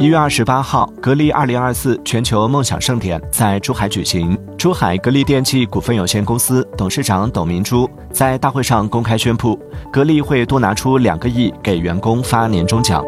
一月二十八号格力二零二四全球梦想盛典在珠海举行。珠海格力电器股份有限公司董事长董明珠在大会上公开宣布格力会多拿出两个亿给员工发年终奖。